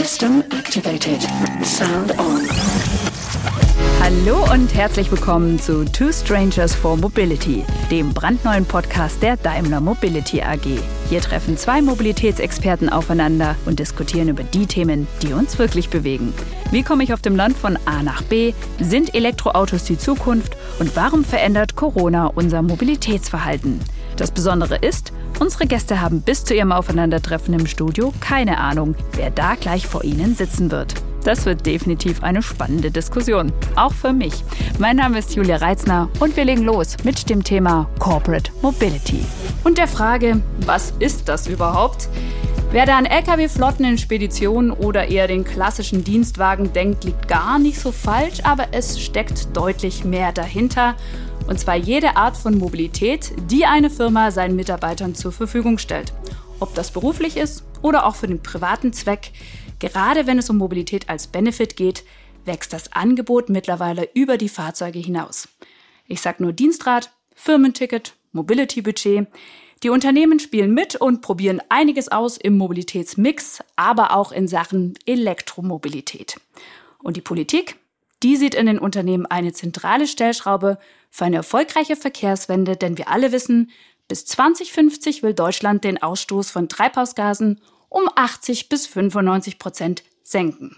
System activated. Sound on. Hallo und herzlich willkommen zu Two Strangers for Mobility, dem brandneuen Podcast der Daimler Mobility AG. Hier treffen zwei Mobilitätsexperten aufeinander und diskutieren über die Themen, die uns wirklich bewegen. Wie komme ich auf dem Land von A nach B? Sind Elektroautos die Zukunft? Und warum verändert Corona unser Mobilitätsverhalten? Das Besondere ist, unsere Gäste haben bis zu ihrem Aufeinandertreffen im Studio keine Ahnung, wer da gleich vor ihnen sitzen wird. Das wird definitiv eine spannende Diskussion. Auch für mich. Mein Name ist Julia Reitzner und wir legen los mit dem Thema Corporate Mobility. Und der Frage, was ist das überhaupt? Wer da an Lkw-Flotten in Speditionen oder eher den klassischen Dienstwagen denkt, liegt gar nicht so falsch, aber es steckt deutlich mehr dahinter. Und zwar jede Art von Mobilität, die eine Firma seinen Mitarbeitern zur Verfügung stellt. Ob das beruflich ist oder auch für den privaten Zweck. Gerade wenn es um Mobilität als Benefit geht, wächst das Angebot mittlerweile über die Fahrzeuge hinaus. Ich sage nur Dienstrad, Firmenticket, Mobility-Budget. Die Unternehmen spielen mit und probieren einiges aus im Mobilitätsmix, aber auch in Sachen Elektromobilität. Und die Politik, die sieht in den Unternehmen eine zentrale Stellschraube für eine erfolgreiche Verkehrswende, denn wir alle wissen, bis 2050 will Deutschland den Ausstoß von Treibhausgasen um 80 bis 95 Prozent senken.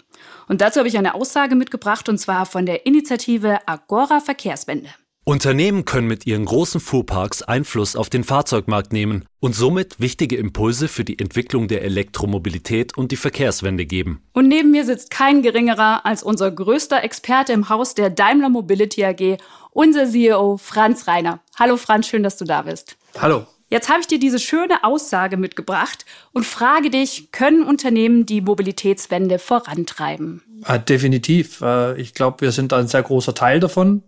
Und dazu habe ich eine Aussage mitgebracht, und zwar von der Initiative Agora Verkehrswende. Unternehmen können mit ihren großen Fuhrparks Einfluss auf den Fahrzeugmarkt nehmen und somit wichtige Impulse für die Entwicklung der Elektromobilität und die Verkehrswende geben. Und neben mir sitzt kein geringerer als unser größter Experte im Haus der Daimler Mobility AG, unser CEO Franz Reiner. Hallo Franz, schön, dass du da bist. Hallo. Jetzt habe ich dir diese schöne Aussage mitgebracht und frage dich, können Unternehmen die Mobilitätswende vorantreiben? Ja, definitiv. Äh, ich glaube, wir sind ein sehr großer Teil davon.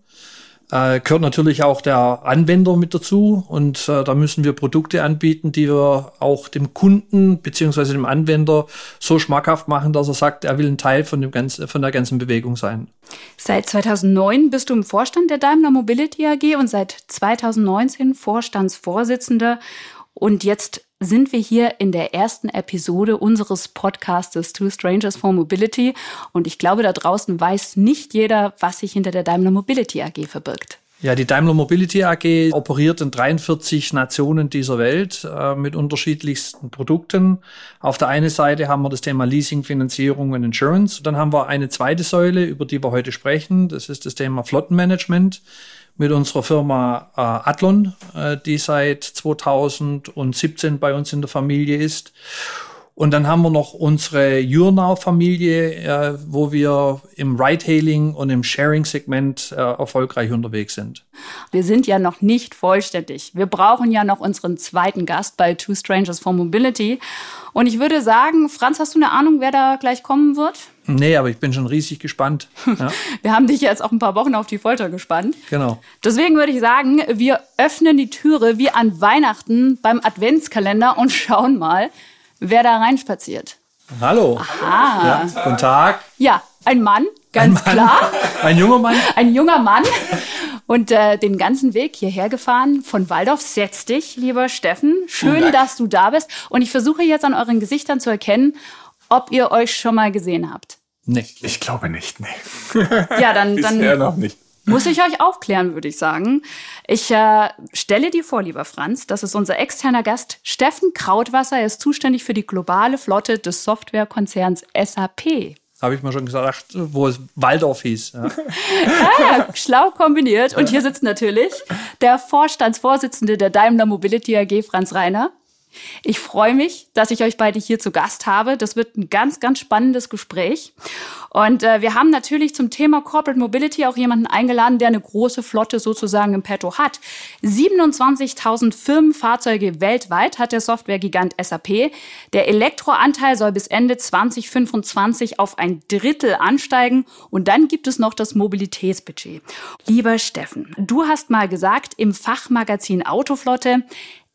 Äh, gehört natürlich auch der Anwender mit dazu und äh, da müssen wir Produkte anbieten, die wir auch dem Kunden beziehungsweise dem Anwender so schmackhaft machen, dass er sagt, er will ein Teil von, dem ganzen, von der ganzen Bewegung sein. Seit 2009 bist du im Vorstand der Daimler Mobility AG und seit 2019 Vorstandsvorsitzender und jetzt sind wir hier in der ersten Episode unseres Podcastes Two Strangers for Mobility. Und ich glaube, da draußen weiß nicht jeder, was sich hinter der Daimler Mobility AG verbirgt. Ja, die Daimler Mobility AG operiert in 43 Nationen dieser Welt äh, mit unterschiedlichsten Produkten. Auf der einen Seite haben wir das Thema Leasing, Finanzierung und Insurance. Dann haben wir eine zweite Säule, über die wir heute sprechen. Das ist das Thema Flottenmanagement mit unserer Firma äh, Athlon, äh, die seit 2017 bei uns in der Familie ist. Und dann haben wir noch unsere Jurnau-Familie, äh, wo wir im Ride-Hailing und im Sharing-Segment äh, erfolgreich unterwegs sind. Wir sind ja noch nicht vollständig. Wir brauchen ja noch unseren zweiten Gast bei Two Strangers for Mobility. Und ich würde sagen, Franz, hast du eine Ahnung, wer da gleich kommen wird? Nee, aber ich bin schon riesig gespannt. Ja. wir haben dich jetzt auch ein paar Wochen auf die Folter gespannt. Genau. Deswegen würde ich sagen, wir öffnen die Türe wie an Weihnachten beim Adventskalender und schauen mal, wer da reinspaziert. Hallo. Aha. Ja, guten Tag. Ja, ein Mann, ganz ein Mann. klar. Ein junger Mann. Ein junger Mann. Und äh, den ganzen Weg hierher gefahren von Waldorf. Setz dich, lieber Steffen. Schön, dass du da bist. Und ich versuche jetzt an euren Gesichtern zu erkennen, ob ihr euch schon mal gesehen habt. Nee. Ich glaube nicht, nee. Ja, dann, dann noch nicht. Muss ich euch aufklären, würde ich sagen. Ich äh, stelle dir vor, lieber Franz, das ist unser externer Gast Steffen Krautwasser. Er ist zuständig für die globale Flotte des Softwarekonzerns SAP. Habe ich mir schon gesagt, wo es Waldorf hieß. Ja. Ah, schlau kombiniert. Und hier sitzt natürlich der Vorstandsvorsitzende der Daimler Mobility AG, Franz Reiner. Ich freue mich, dass ich euch beide hier zu Gast habe. Das wird ein ganz, ganz spannendes Gespräch. Und äh, wir haben natürlich zum Thema Corporate Mobility auch jemanden eingeladen, der eine große Flotte sozusagen im Petto hat. 27.000 Firmenfahrzeuge weltweit hat der Softwaregigant SAP. Der Elektroanteil soll bis Ende 2025 auf ein Drittel ansteigen. Und dann gibt es noch das Mobilitätsbudget. Lieber Steffen, du hast mal gesagt im Fachmagazin Autoflotte,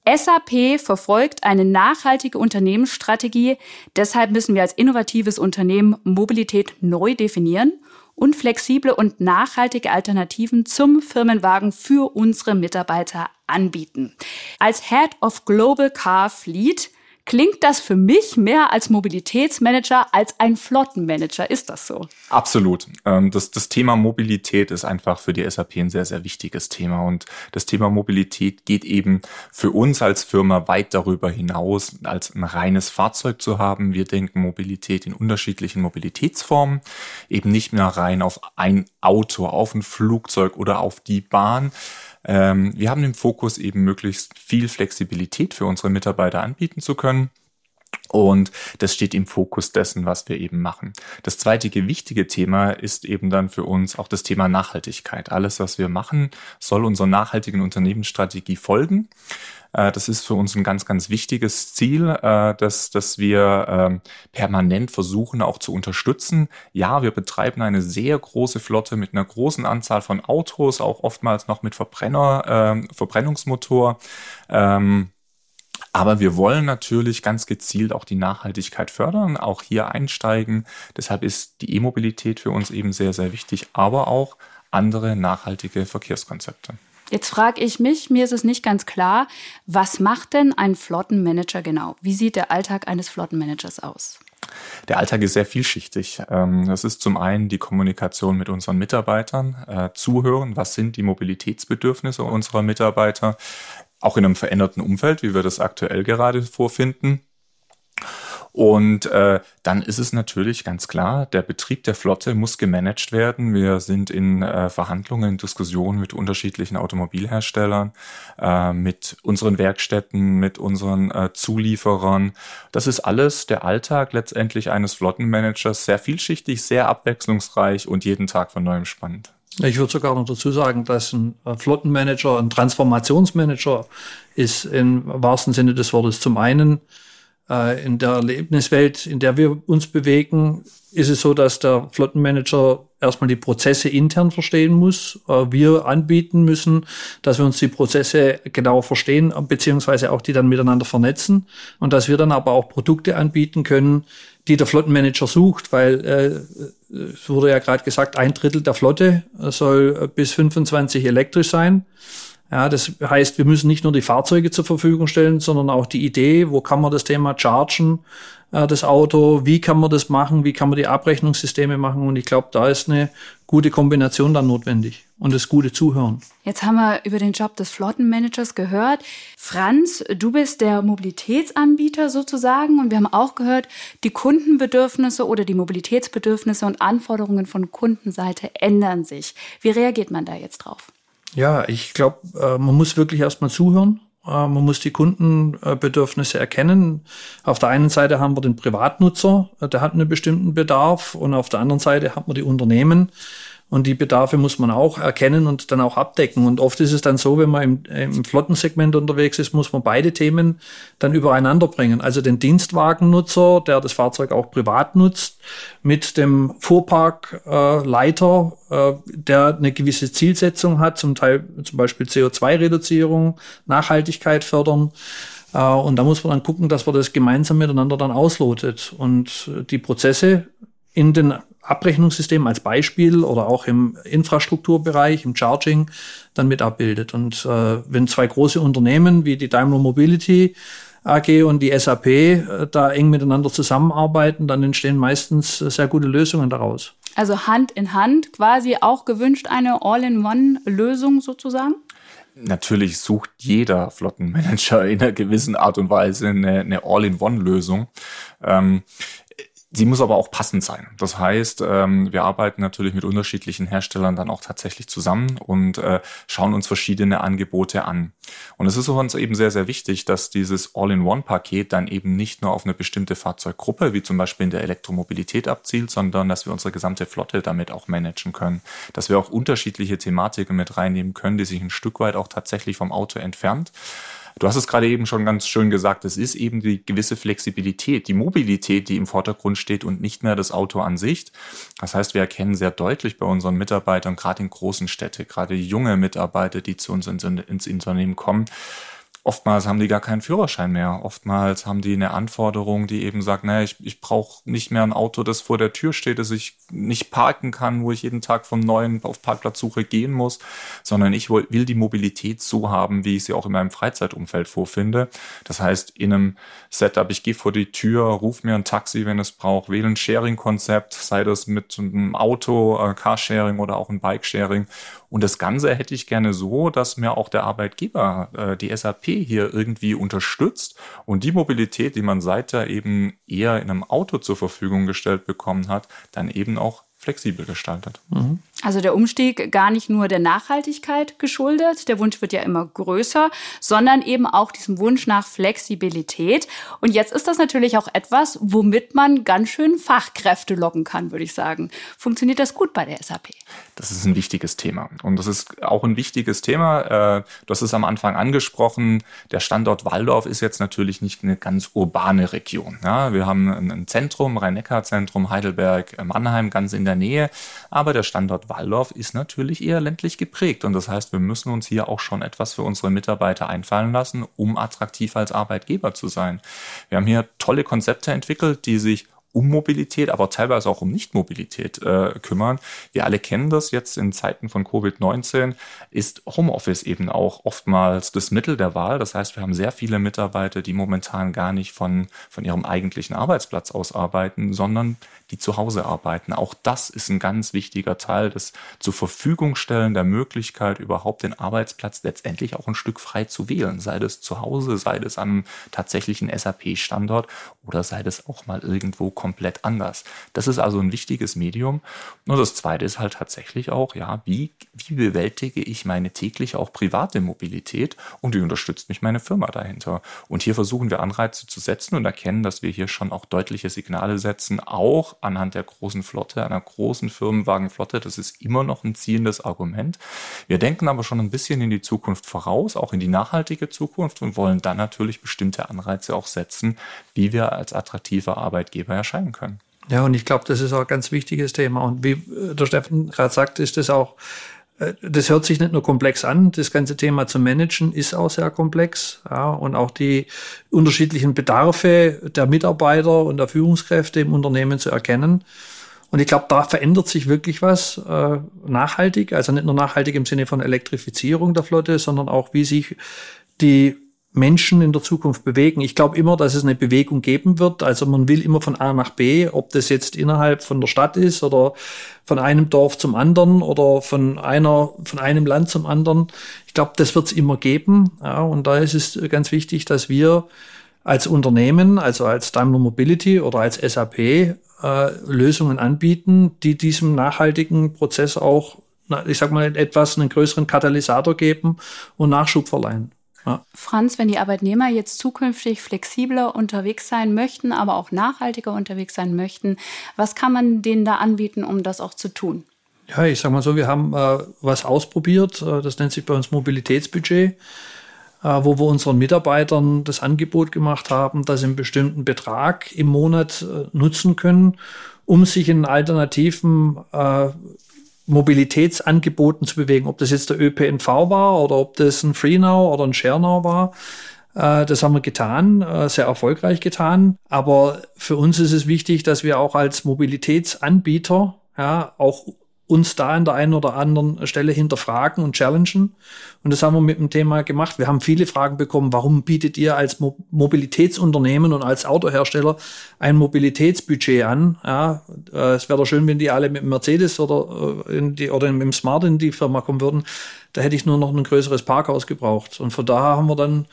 SAP verfolgt eine nachhaltige Unternehmensstrategie. Deshalb müssen wir als innovatives Unternehmen Mobilität neu definieren und flexible und nachhaltige Alternativen zum Firmenwagen für unsere Mitarbeiter anbieten. Als Head of Global Car Fleet klingt das für mich mehr als Mobilitätsmanager als ein Flottenmanager. Ist das so? Absolut. Ähm, das, das Thema Mobilität ist einfach für die SAP ein sehr, sehr wichtiges Thema. Und das Thema Mobilität geht eben für uns als Firma weit darüber hinaus, als ein reines Fahrzeug zu haben. Wir denken Mobilität in unterschiedlichen Mobilitätsformen, eben nicht mehr rein auf ein Auto, auf ein Flugzeug oder auf die Bahn, wir haben den Fokus eben möglichst viel Flexibilität für unsere Mitarbeiter anbieten zu können. Und das steht im Fokus dessen, was wir eben machen. Das zweite wichtige Thema ist eben dann für uns auch das Thema Nachhaltigkeit. Alles, was wir machen, soll unserer nachhaltigen Unternehmensstrategie folgen. Äh, das ist für uns ein ganz, ganz wichtiges Ziel, äh, dass, dass wir ähm, permanent versuchen auch zu unterstützen. Ja, wir betreiben eine sehr große Flotte mit einer großen Anzahl von Autos, auch oftmals noch mit Verbrenner, ähm, Verbrennungsmotor. Aber wir wollen natürlich ganz gezielt auch die Nachhaltigkeit fördern, auch hier einsteigen. Deshalb ist die E-Mobilität für uns eben sehr, sehr wichtig, aber auch andere nachhaltige Verkehrskonzepte. Jetzt frage ich mich, mir ist es nicht ganz klar, was macht denn ein Flottenmanager genau? Wie sieht der Alltag eines Flottenmanagers aus? Der Alltag ist sehr vielschichtig. Ähm, das ist zum einen die Kommunikation mit unseren Mitarbeitern, äh, zuhören, was sind die Mobilitätsbedürfnisse unserer Mitarbeiter, auch in einem veränderten Umfeld, wie wir das aktuell gerade vorfinden. Und äh, dann ist es natürlich ganz klar, der Betrieb der Flotte muss gemanagt werden. Wir sind in äh, Verhandlungen, Diskussionen mit unterschiedlichen Automobilherstellern, äh, mit unseren Werkstätten, mit unseren äh, Zulieferern. Das ist alles der Alltag letztendlich eines Flottenmanagers, sehr vielschichtig, sehr abwechslungsreich und jeden Tag von neuem spannend. Ich würde sogar noch dazu sagen, dass ein Flottenmanager, ein Transformationsmanager ist im wahrsten Sinne des Wortes zum einen äh, in der Erlebniswelt, in der wir uns bewegen, ist es so, dass der Flottenmanager erstmal die Prozesse intern verstehen muss. Äh, wir anbieten müssen, dass wir uns die Prozesse genau verstehen, beziehungsweise auch die dann miteinander vernetzen und dass wir dann aber auch Produkte anbieten können, die der Flottenmanager sucht, weil äh, es wurde ja gerade gesagt, ein Drittel der Flotte soll bis 25 elektrisch sein. Ja, das heißt, wir müssen nicht nur die Fahrzeuge zur Verfügung stellen, sondern auch die Idee, wo kann man das Thema chargen, äh, das Auto, wie kann man das machen, wie kann man die Abrechnungssysteme machen. Und ich glaube, da ist eine gute Kombination dann notwendig und das gute Zuhören. Jetzt haben wir über den Job des Flottenmanagers gehört. Franz, du bist der Mobilitätsanbieter sozusagen und wir haben auch gehört, die Kundenbedürfnisse oder die Mobilitätsbedürfnisse und Anforderungen von Kundenseite ändern sich. Wie reagiert man da jetzt drauf? Ja, ich glaube, äh, man muss wirklich erstmal zuhören. Äh, man muss die Kundenbedürfnisse erkennen. Auf der einen Seite haben wir den Privatnutzer, äh, der hat einen bestimmten Bedarf und auf der anderen Seite hat man die Unternehmen, und die Bedarfe muss man auch erkennen und dann auch abdecken. Und oft ist es dann so, wenn man im, im Flottensegment unterwegs ist, muss man beide Themen dann übereinander bringen. Also den Dienstwagennutzer, der das Fahrzeug auch privat nutzt, mit dem Fuhrparkleiter, äh, äh, der eine gewisse Zielsetzung hat, zum Teil zum Beispiel CO2-Reduzierung, Nachhaltigkeit fördern. Äh, und da muss man dann gucken, dass man das gemeinsam miteinander dann auslotet und die Prozesse in den Abrechnungssystem als Beispiel oder auch im Infrastrukturbereich, im Charging dann mit abbildet. Und äh, wenn zwei große Unternehmen wie die Daimler Mobility AG und die SAP äh, da eng miteinander zusammenarbeiten, dann entstehen meistens sehr gute Lösungen daraus. Also Hand in Hand quasi auch gewünscht eine All-in-One-Lösung sozusagen? Natürlich sucht jeder Flottenmanager in einer gewissen Art und Weise eine, eine All-in-One-Lösung. Ähm, Sie muss aber auch passend sein. Das heißt, ähm, wir arbeiten natürlich mit unterschiedlichen Herstellern dann auch tatsächlich zusammen und äh, schauen uns verschiedene Angebote an. Und es ist uns eben sehr, sehr wichtig, dass dieses All-in-One-Paket dann eben nicht nur auf eine bestimmte Fahrzeuggruppe, wie zum Beispiel in der Elektromobilität abzielt, sondern dass wir unsere gesamte Flotte damit auch managen können. Dass wir auch unterschiedliche Thematiken mit reinnehmen können, die sich ein Stück weit auch tatsächlich vom Auto entfernt. Du hast es gerade eben schon ganz schön gesagt, es ist eben die gewisse Flexibilität, die Mobilität, die im Vordergrund steht und nicht mehr das Auto an sich. Das heißt, wir erkennen sehr deutlich bei unseren Mitarbeitern, gerade in großen Städten, gerade junge Mitarbeiter, die zu uns ins Unternehmen kommen, Oftmals haben die gar keinen Führerschein mehr. Oftmals haben die eine Anforderung, die eben sagt, naja, ich, ich brauche nicht mehr ein Auto, das vor der Tür steht, das ich nicht parken kann, wo ich jeden Tag vom neuen auf Parkplatzsuche gehen muss, sondern ich will die Mobilität so haben, wie ich sie auch in meinem Freizeitumfeld vorfinde. Das heißt, in einem Setup, ich gehe vor die Tür, ruf mir ein Taxi, wenn es braucht, wähle ein Sharing-Konzept, sei das mit einem Auto, äh, Carsharing oder auch ein Bikesharing und das Ganze hätte ich gerne so, dass mir auch der Arbeitgeber äh, die SAP hier irgendwie unterstützt und die Mobilität, die man seither eben eher in einem Auto zur Verfügung gestellt bekommen hat, dann eben auch flexibel gestaltet. Mhm. Also der Umstieg gar nicht nur der Nachhaltigkeit geschuldet, der Wunsch wird ja immer größer, sondern eben auch diesem Wunsch nach Flexibilität. Und jetzt ist das natürlich auch etwas, womit man ganz schön Fachkräfte locken kann, würde ich sagen. Funktioniert das gut bei der SAP? Das ist ein wichtiges Thema. Und das ist auch ein wichtiges Thema. Äh, hast es am Anfang angesprochen. Der Standort Waldorf ist jetzt natürlich nicht eine ganz urbane Region. wir haben ein Zentrum, Rhein-Neckar-Zentrum, Heidelberg, Mannheim ganz in der Nähe. Aber der Standort Waldorf ist natürlich eher ländlich geprägt. Und das heißt, wir müssen uns hier auch schon etwas für unsere Mitarbeiter einfallen lassen, um attraktiv als Arbeitgeber zu sein. Wir haben hier tolle Konzepte entwickelt, die sich um Mobilität, aber teilweise auch um Nichtmobilität äh, kümmern. Wir alle kennen das jetzt in Zeiten von Covid-19, ist Homeoffice eben auch oftmals das Mittel der Wahl. Das heißt, wir haben sehr viele Mitarbeiter, die momentan gar nicht von, von ihrem eigentlichen Arbeitsplatz aus arbeiten, sondern die zu Hause arbeiten. Auch das ist ein ganz wichtiger Teil des zur Verfügung stellen der Möglichkeit, überhaupt den Arbeitsplatz letztendlich auch ein Stück frei zu wählen. Sei das zu Hause, sei das am tatsächlichen SAP-Standort oder sei das auch mal irgendwo komplett anders. Das ist also ein wichtiges Medium. Und das zweite ist halt tatsächlich auch, ja, wie, wie bewältige ich meine tägliche auch private Mobilität und wie unterstützt mich meine Firma dahinter? Und hier versuchen wir Anreize zu setzen und erkennen, dass wir hier schon auch deutliche Signale setzen, auch anhand der großen Flotte, einer großen Firmenwagenflotte. Das ist immer noch ein ziehendes Argument. Wir denken aber schon ein bisschen in die Zukunft voraus, auch in die nachhaltige Zukunft und wollen dann natürlich bestimmte Anreize auch setzen, wie wir als attraktiver Arbeitgeber erscheinen können. Ja, und ich glaube, das ist auch ein ganz wichtiges Thema. Und wie äh, der Steffen gerade sagt, ist das auch äh, das hört sich nicht nur komplex an, das ganze Thema zu managen ist auch sehr komplex. Ja, und auch die unterschiedlichen Bedarfe der Mitarbeiter und der Führungskräfte im Unternehmen zu erkennen. Und ich glaube, da verändert sich wirklich was äh, nachhaltig, also nicht nur nachhaltig im Sinne von Elektrifizierung der Flotte, sondern auch, wie sich die Menschen in der Zukunft bewegen. Ich glaube immer, dass es eine Bewegung geben wird. Also man will immer von A nach B, ob das jetzt innerhalb von der Stadt ist oder von einem Dorf zum anderen oder von einer, von einem Land zum anderen. Ich glaube, das wird es immer geben. Ja, und da ist es ganz wichtig, dass wir als Unternehmen, also als Daimler Mobility oder als SAP, äh, Lösungen anbieten, die diesem nachhaltigen Prozess auch, ich sag mal, etwas einen größeren Katalysator geben und Nachschub verleihen. Ja. Franz, wenn die Arbeitnehmer jetzt zukünftig flexibler unterwegs sein möchten, aber auch nachhaltiger unterwegs sein möchten, was kann man denen da anbieten, um das auch zu tun? Ja, ich sag mal so, wir haben äh, was ausprobiert, äh, das nennt sich bei uns Mobilitätsbudget, äh, wo wir unseren Mitarbeitern das Angebot gemacht haben, dass sie einen bestimmten Betrag im Monat äh, nutzen können, um sich in alternativen äh, Mobilitätsangeboten zu bewegen, ob das jetzt der ÖPNV war oder ob das ein FreeNow oder ein ShareNow war. Äh, das haben wir getan, äh, sehr erfolgreich getan. Aber für uns ist es wichtig, dass wir auch als Mobilitätsanbieter ja auch uns da an der einen oder anderen Stelle hinterfragen und challengen. Und das haben wir mit dem Thema gemacht. Wir haben viele Fragen bekommen, warum bietet ihr als Mo Mobilitätsunternehmen und als Autohersteller ein Mobilitätsbudget an? Ja, äh, es wäre doch schön, wenn die alle mit Mercedes oder, äh, in die, oder mit dem Smart in die Firma kommen würden. Da hätte ich nur noch ein größeres Parkhaus gebraucht. Und von daher haben wir dann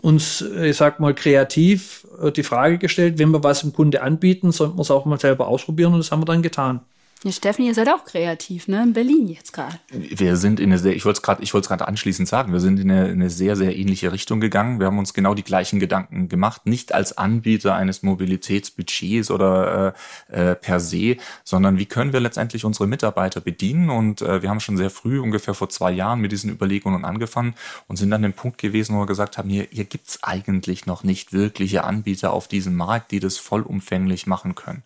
uns, ich sag mal, kreativ äh, die Frage gestellt, wenn wir was dem Kunde anbieten, sollten wir es auch mal selber ausprobieren und das haben wir dann getan. Ja, Steffen, ihr seid auch kreativ, ne? In Berlin jetzt gerade. Wir sind in eine sehr, ich wollte es gerade, ich wollte es gerade anschließend sagen, wir sind in eine, eine, sehr, sehr ähnliche Richtung gegangen. Wir haben uns genau die gleichen Gedanken gemacht, nicht als Anbieter eines Mobilitätsbudgets oder äh, äh, per se, sondern wie können wir letztendlich unsere Mitarbeiter bedienen? Und äh, wir haben schon sehr früh, ungefähr vor zwei Jahren, mit diesen Überlegungen angefangen und sind an dem Punkt gewesen, wo wir gesagt haben, hier, hier gibt's eigentlich noch nicht wirkliche Anbieter auf diesem Markt, die das vollumfänglich machen können.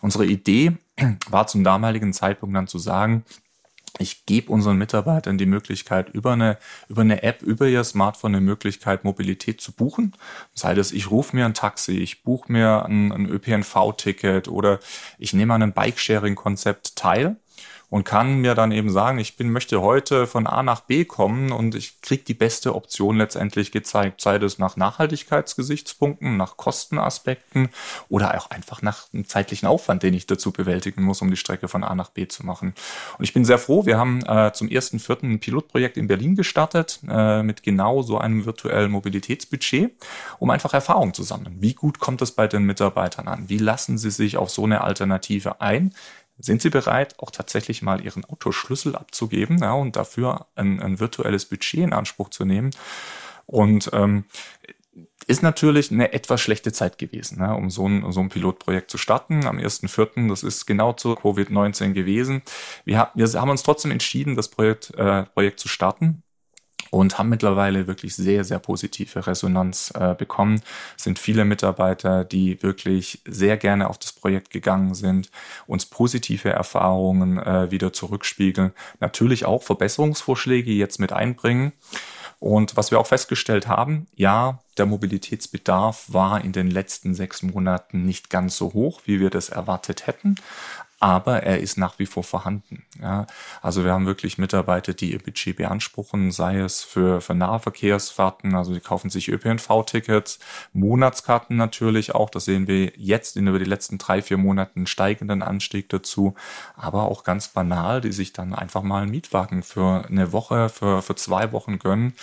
Unsere Idee war zum damaligen Zeitpunkt dann zu sagen, ich gebe unseren Mitarbeitern die Möglichkeit, über eine, über eine App, über ihr Smartphone eine Möglichkeit, Mobilität zu buchen. Das heißt, ich rufe mir ein Taxi, ich buche mir ein, ein ÖPNV-Ticket oder ich nehme an einem Bike-Sharing-Konzept teil und kann mir dann eben sagen, ich bin, möchte heute von A nach B kommen und ich kriege die beste Option letztendlich gezeigt, sei das nach Nachhaltigkeitsgesichtspunkten, nach Kostenaspekten oder auch einfach nach einem zeitlichen Aufwand, den ich dazu bewältigen muss, um die Strecke von A nach B zu machen. Und ich bin sehr froh, wir haben äh, zum ersten vierten Pilotprojekt in Berlin gestartet äh, mit genau so einem virtuellen Mobilitätsbudget, um einfach Erfahrung zu sammeln. Wie gut kommt es bei den Mitarbeitern an? Wie lassen sie sich auf so eine Alternative ein? Sind Sie bereit, auch tatsächlich mal Ihren Autoschlüssel abzugeben ja, und dafür ein, ein virtuelles Budget in Anspruch zu nehmen? Und ähm, ist natürlich eine etwas schlechte Zeit gewesen, ne, um so ein, so ein Pilotprojekt zu starten. Am 1.4., das ist genau zu Covid-19 gewesen. Wir, wir haben uns trotzdem entschieden, das Projekt, äh, Projekt zu starten und haben mittlerweile wirklich sehr, sehr positive Resonanz äh, bekommen. Es sind viele Mitarbeiter, die wirklich sehr gerne auf das Projekt gegangen sind, uns positive Erfahrungen äh, wieder zurückspiegeln, natürlich auch Verbesserungsvorschläge jetzt mit einbringen. Und was wir auch festgestellt haben, ja, der Mobilitätsbedarf war in den letzten sechs Monaten nicht ganz so hoch, wie wir das erwartet hätten aber er ist nach wie vor vorhanden. Ja, also wir haben wirklich Mitarbeiter, die ihr Budget beanspruchen, sei es für, für Nahverkehrsfahrten, also die kaufen sich ÖPNV-Tickets, Monatskarten natürlich auch, das sehen wir jetzt in über die letzten drei, vier Monaten steigenden Anstieg dazu, aber auch ganz banal, die sich dann einfach mal einen Mietwagen für eine Woche, für, für zwei Wochen gönnen.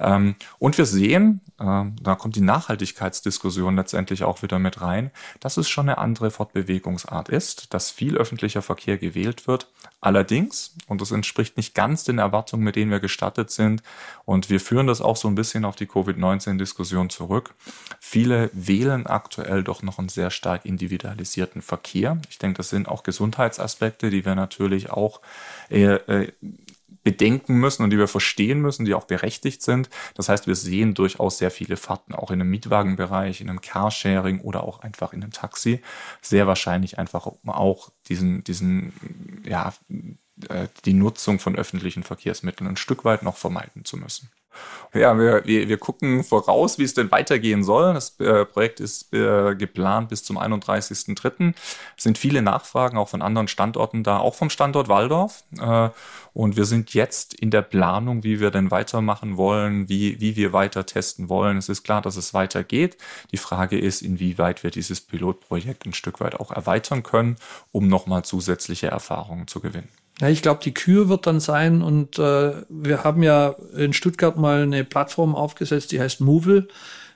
Ähm, und wir sehen, äh, da kommt die Nachhaltigkeitsdiskussion letztendlich auch wieder mit rein, dass es schon eine andere Fortbewegungsart ist, dass viel öffentlicher Verkehr gewählt wird. Allerdings, und das entspricht nicht ganz den Erwartungen, mit denen wir gestartet sind, und wir führen das auch so ein bisschen auf die Covid-19-Diskussion zurück, viele wählen aktuell doch noch einen sehr stark individualisierten Verkehr. Ich denke, das sind auch Gesundheitsaspekte, die wir natürlich auch äh, bedenken müssen und die wir verstehen müssen, die auch berechtigt sind. Das heißt, wir sehen durchaus sehr viele Fahrten auch in einem Mietwagenbereich, in einem Carsharing oder auch einfach in einem Taxi. Sehr wahrscheinlich einfach auch diesen, diesen, ja, äh, die Nutzung von öffentlichen Verkehrsmitteln ein Stück weit noch vermeiden zu müssen. Ja, wir, wir, wir gucken voraus, wie es denn weitergehen soll. Das äh, Projekt ist äh, geplant bis zum 31.03. Es sind viele Nachfragen auch von anderen Standorten da, auch vom Standort Waldorf. Äh, und wir sind jetzt in der Planung, wie wir denn weitermachen wollen, wie, wie wir weiter testen wollen. Es ist klar, dass es weitergeht. Die Frage ist, inwieweit wir dieses Pilotprojekt ein Stück weit auch erweitern können, um nochmal zusätzliche Erfahrungen zu gewinnen. Ja, ich glaube, die Kür wird dann sein und äh, wir haben ja in Stuttgart mal eine Plattform aufgesetzt, die heißt Movil.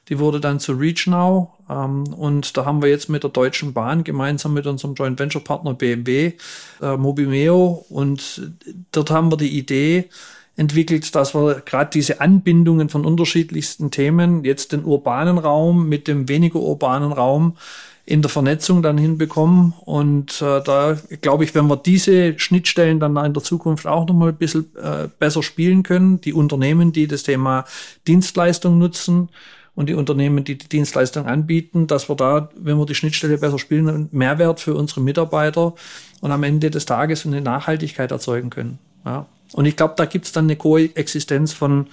Die wurde dann zu ReachNow ähm, und da haben wir jetzt mit der Deutschen Bahn gemeinsam mit unserem Joint Venture Partner BMW äh, Mobimeo und dort haben wir die Idee entwickelt, dass wir gerade diese Anbindungen von unterschiedlichsten Themen, jetzt den urbanen Raum mit dem weniger urbanen Raum, in der Vernetzung dann hinbekommen. Und äh, da glaube ich, wenn wir diese Schnittstellen dann in der Zukunft auch nochmal ein bisschen äh, besser spielen können, die Unternehmen, die das Thema Dienstleistung nutzen und die Unternehmen, die die Dienstleistung anbieten, dass wir da, wenn wir die Schnittstelle besser spielen, einen Mehrwert für unsere Mitarbeiter und am Ende des Tages eine Nachhaltigkeit erzeugen können. Ja. Und ich glaube, da gibt es dann eine Koexistenz von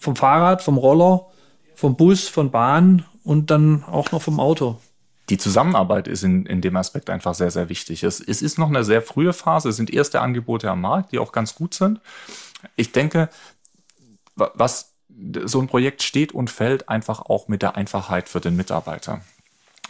vom Fahrrad, vom Roller, vom Bus, von Bahn und dann auch noch vom Auto die Zusammenarbeit ist in, in dem Aspekt einfach sehr, sehr wichtig. Es, es ist noch eine sehr frühe Phase, es sind erste Angebote am Markt, die auch ganz gut sind. Ich denke, was so ein Projekt steht und fällt einfach auch mit der Einfachheit für den Mitarbeiter.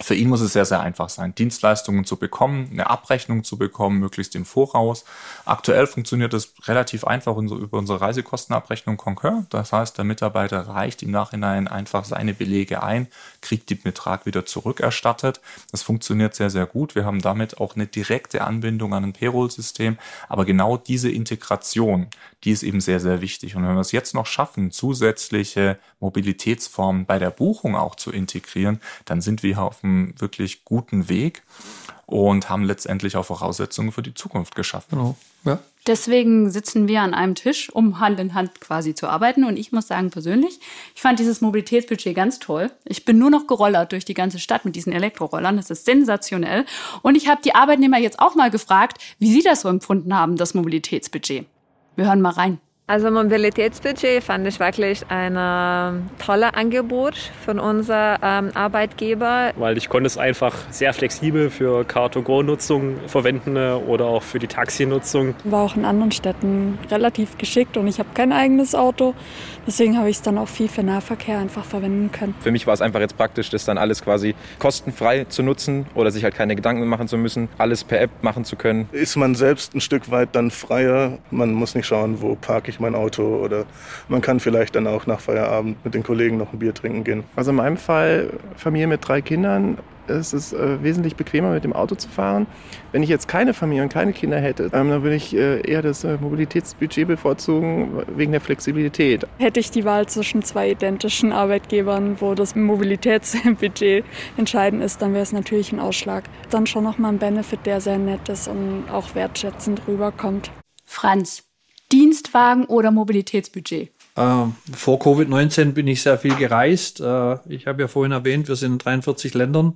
Für ihn muss es sehr, sehr einfach sein, Dienstleistungen zu bekommen, eine Abrechnung zu bekommen, möglichst im Voraus. Aktuell funktioniert es relativ einfach über unsere Reisekostenabrechnung Concur. Das heißt, der Mitarbeiter reicht im Nachhinein einfach seine Belege ein, kriegt den Betrag wieder zurückerstattet. Das funktioniert sehr, sehr gut. Wir haben damit auch eine direkte Anbindung an ein Payroll-System. Aber genau diese Integration, die ist eben sehr, sehr wichtig. Und wenn wir es jetzt noch schaffen, zusätzliche Mobilitätsformen bei der Buchung auch zu integrieren, dann sind wir auf einem wirklich guten Weg und haben letztendlich auch Voraussetzungen für die Zukunft geschaffen. Genau. Ja. Deswegen sitzen wir an einem Tisch, um Hand in Hand quasi zu arbeiten. Und ich muss sagen, persönlich, ich fand dieses Mobilitätsbudget ganz toll. Ich bin nur noch gerollert durch die ganze Stadt mit diesen Elektrorollern. Das ist sensationell. Und ich habe die Arbeitnehmer jetzt auch mal gefragt, wie sie das so empfunden haben, das Mobilitätsbudget. Wir hören mal rein. Also Mobilitätsbudget fand ich wirklich ein äh, tolles Angebot von unserem ähm, Arbeitgeber. Weil ich konnte es einfach sehr flexibel für Car-to-Go-Nutzung verwenden äh, oder auch für die Taxinutzung. War auch in anderen Städten relativ geschickt und ich habe kein eigenes Auto. Deswegen habe ich es dann auch viel für Nahverkehr einfach verwenden können. Für mich war es einfach jetzt praktisch, das dann alles quasi kostenfrei zu nutzen oder sich halt keine Gedanken machen zu müssen, alles per App machen zu können. Ist man selbst ein Stück weit dann freier. Man muss nicht schauen, wo parke ich mein Auto oder man kann vielleicht dann auch nach Feierabend mit den Kollegen noch ein Bier trinken gehen. Also in meinem Fall Familie mit drei Kindern ist es äh, wesentlich bequemer mit dem Auto zu fahren. Wenn ich jetzt keine Familie und keine Kinder hätte, ähm, dann würde ich äh, eher das äh, Mobilitätsbudget bevorzugen wegen der Flexibilität. Hätte ich die Wahl zwischen zwei identischen Arbeitgebern, wo das Mobilitätsbudget entscheidend ist, dann wäre es natürlich ein Ausschlag. Dann schon nochmal ein Benefit, der sehr nett ist und auch wertschätzend rüberkommt. Franz, Dienstwagen oder Mobilitätsbudget? Äh, vor Covid-19 bin ich sehr viel gereist. Äh, ich habe ja vorhin erwähnt, wir sind in 43 Ländern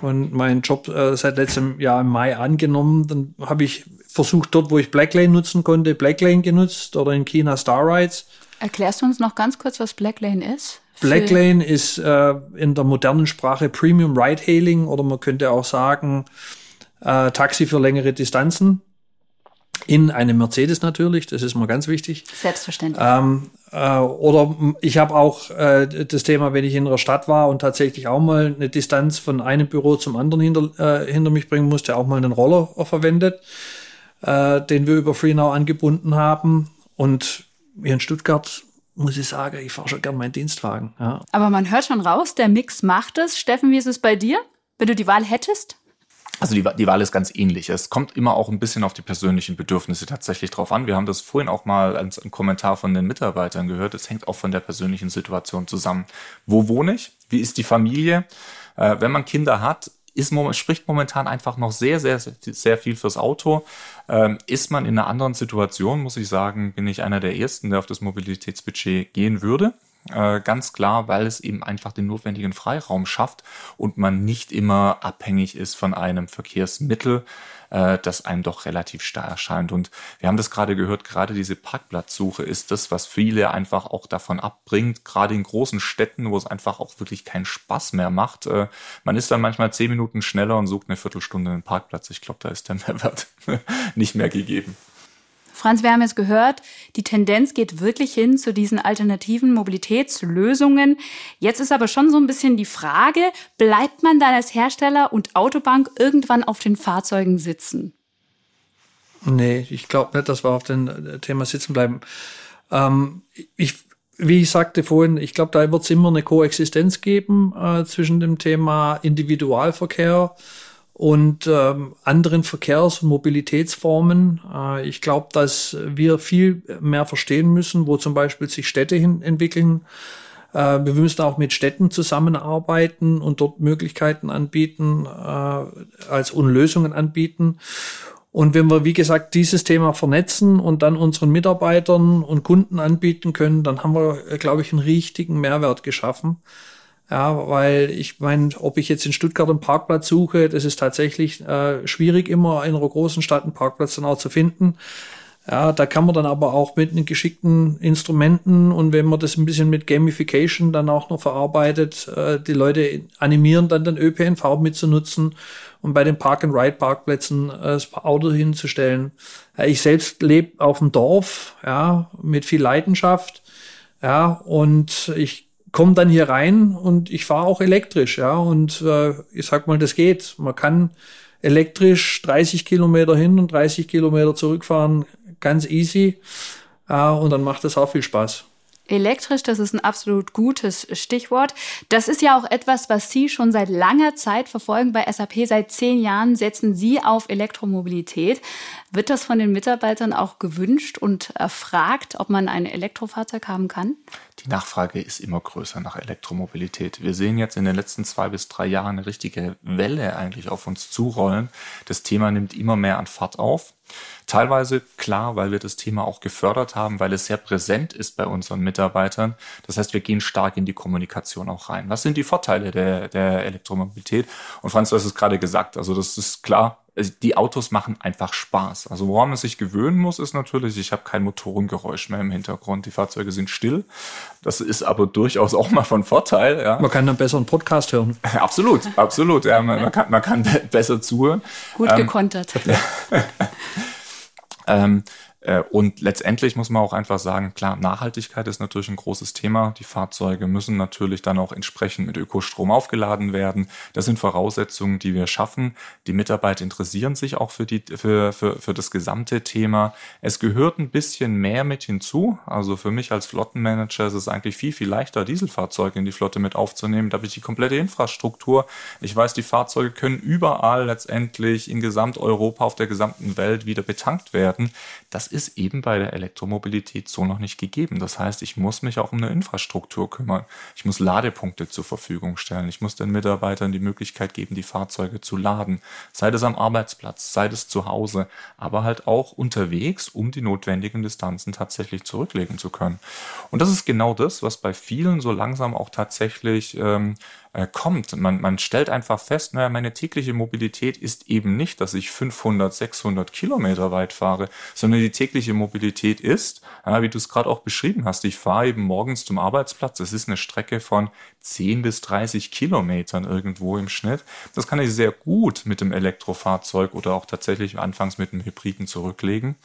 und meinen Job äh, seit letztem Jahr im Mai angenommen. Dann habe ich versucht, dort, wo ich Blacklane nutzen konnte, Blacklane genutzt oder in China Star Rides. Erklärst du uns noch ganz kurz, was Blacklane ist? Blacklane ist äh, in der modernen Sprache Premium Ride Hailing oder man könnte auch sagen äh, Taxi für längere Distanzen in einem Mercedes natürlich, das ist mal ganz wichtig. Selbstverständlich. Ähm, äh, oder ich habe auch äh, das Thema, wenn ich in einer Stadt war und tatsächlich auch mal eine Distanz von einem Büro zum anderen hinter, äh, hinter mich bringen musste, auch mal einen Roller verwendet, äh, den wir über FreeNow angebunden haben. Und hier in Stuttgart muss ich sagen, ich fahre schon gern meinen Dienstwagen. Ja. Aber man hört schon raus, der Mix macht es. Steffen, wie ist es bei dir, wenn du die Wahl hättest? Also die, die Wahl ist ganz ähnlich. Es kommt immer auch ein bisschen auf die persönlichen Bedürfnisse tatsächlich drauf an. Wir haben das vorhin auch mal als einen Kommentar von den Mitarbeitern gehört. Es hängt auch von der persönlichen Situation zusammen. Wo wohne ich? Wie ist die Familie? Äh, wenn man Kinder hat, ist, spricht momentan einfach noch sehr, sehr, sehr viel fürs Auto. Ähm, ist man in einer anderen Situation, muss ich sagen, bin ich einer der Ersten, der auf das Mobilitätsbudget gehen würde. Äh, ganz klar, weil es eben einfach den notwendigen Freiraum schafft und man nicht immer abhängig ist von einem Verkehrsmittel, äh, das einem doch relativ starr erscheint. Und wir haben das gerade gehört, gerade diese Parkplatzsuche ist das, was viele einfach auch davon abbringt, gerade in großen Städten, wo es einfach auch wirklich keinen Spaß mehr macht. Äh, man ist dann manchmal zehn Minuten schneller und sucht eine Viertelstunde einen Parkplatz. Ich glaube, da ist der Mehrwert nicht mehr gegeben. Franz, wir haben jetzt gehört, die Tendenz geht wirklich hin zu diesen alternativen Mobilitätslösungen. Jetzt ist aber schon so ein bisschen die Frage, bleibt man dann als Hersteller und Autobank irgendwann auf den Fahrzeugen sitzen? Nee, ich glaube nicht, dass wir auf dem Thema sitzen bleiben. Ähm, ich, wie ich sagte vorhin, ich glaube, da wird es immer eine Koexistenz geben äh, zwischen dem Thema Individualverkehr und ähm, anderen Verkehrs- und Mobilitätsformen. Äh, ich glaube, dass wir viel mehr verstehen müssen, wo zum Beispiel sich Städte hin entwickeln. Äh, wir müssen auch mit Städten zusammenarbeiten und dort Möglichkeiten anbieten, äh, als Unlösungen anbieten. Und wenn wir, wie gesagt, dieses Thema vernetzen und dann unseren Mitarbeitern und Kunden anbieten können, dann haben wir, äh, glaube ich, einen richtigen Mehrwert geschaffen. Ja, weil ich meine, ob ich jetzt in Stuttgart einen Parkplatz suche, das ist tatsächlich äh, schwierig, immer in einer großen Stadt einen Parkplatz dann auch zu finden. Ja, da kann man dann aber auch mit den geschickten Instrumenten und wenn man das ein bisschen mit Gamification dann auch noch verarbeitet, äh, die Leute animieren dann den ÖPNV mitzunutzen und bei den Park-and-Ride-Parkplätzen äh, das Auto hinzustellen. Ja, ich selbst lebe auf dem Dorf, ja, mit viel Leidenschaft. Ja, und ich komme dann hier rein und ich fahre auch elektrisch, ja. Und äh, ich sag mal, das geht. Man kann elektrisch 30 Kilometer hin und 30 Kilometer zurückfahren, ganz easy. Ja, und dann macht das auch viel Spaß. Elektrisch, das ist ein absolut gutes Stichwort. Das ist ja auch etwas, was Sie schon seit langer Zeit verfolgen. Bei SAP seit zehn Jahren setzen Sie auf Elektromobilität. Wird das von den Mitarbeitern auch gewünscht und erfragt, ob man ein Elektrofahrzeug haben kann? Die Nachfrage ist immer größer nach Elektromobilität. Wir sehen jetzt in den letzten zwei bis drei Jahren eine richtige Welle eigentlich auf uns zurollen. Das Thema nimmt immer mehr an Fahrt auf. Teilweise klar, weil wir das Thema auch gefördert haben, weil es sehr präsent ist bei unseren Mitarbeitern. Das heißt, wir gehen stark in die Kommunikation auch rein. Was sind die Vorteile der, der Elektromobilität? Und Franz, du hast es gerade gesagt. Also das ist klar, die Autos machen einfach Spaß. Also woran man sich gewöhnen muss, ist natürlich, ich habe kein Motorengeräusch mehr im Hintergrund. Die Fahrzeuge sind still. Das ist aber durchaus auch mal von Vorteil. Ja. Man kann dann besser einen Podcast hören. absolut, absolut. Ja, man, man, kann, man kann besser zuhören. Gut ähm, gekontert. ähm, äh, und letztendlich muss man auch einfach sagen, klar, Nachhaltigkeit ist natürlich ein großes Thema. Die Fahrzeuge müssen natürlich dann auch entsprechend mit Ökostrom aufgeladen werden. Das sind Voraussetzungen, die wir schaffen. Die Mitarbeiter interessieren sich auch für, die, für, für, für das gesamte Thema. Es gehört ein bisschen mehr mit hinzu. Also für mich als Flottenmanager ist es eigentlich viel, viel leichter, Dieselfahrzeuge in die Flotte mit aufzunehmen. Da habe ich die komplette Infrastruktur. Ich weiß, die Fahrzeuge können überall letztendlich in Gesamteuropa, auf der gesamten Welt wieder betankt werden. Das ist eben bei der Elektromobilität so noch nicht gegeben. Das heißt, ich muss mich auch um eine Infrastruktur kümmern. Ich muss Ladepunkte zur Verfügung stellen. Ich muss den Mitarbeitern die Möglichkeit geben, die Fahrzeuge zu laden. Sei das am Arbeitsplatz, sei das zu Hause, aber halt auch unterwegs, um die notwendigen Distanzen tatsächlich zurücklegen zu können. Und das ist genau das, was bei vielen so langsam auch tatsächlich ähm, äh, kommt. Man, man stellt einfach fest, naja, meine tägliche Mobilität ist eben nicht, dass ich 500, 600 Kilometer weit fahre, sondern die tägliche Mobilität ist, ja, wie du es gerade auch beschrieben hast, ich fahre eben morgens zum Arbeitsplatz. Das ist eine Strecke von 10 bis 30 Kilometern irgendwo im Schnitt. Das kann ich sehr gut mit dem Elektrofahrzeug oder auch tatsächlich anfangs mit dem Hybriden zurücklegen.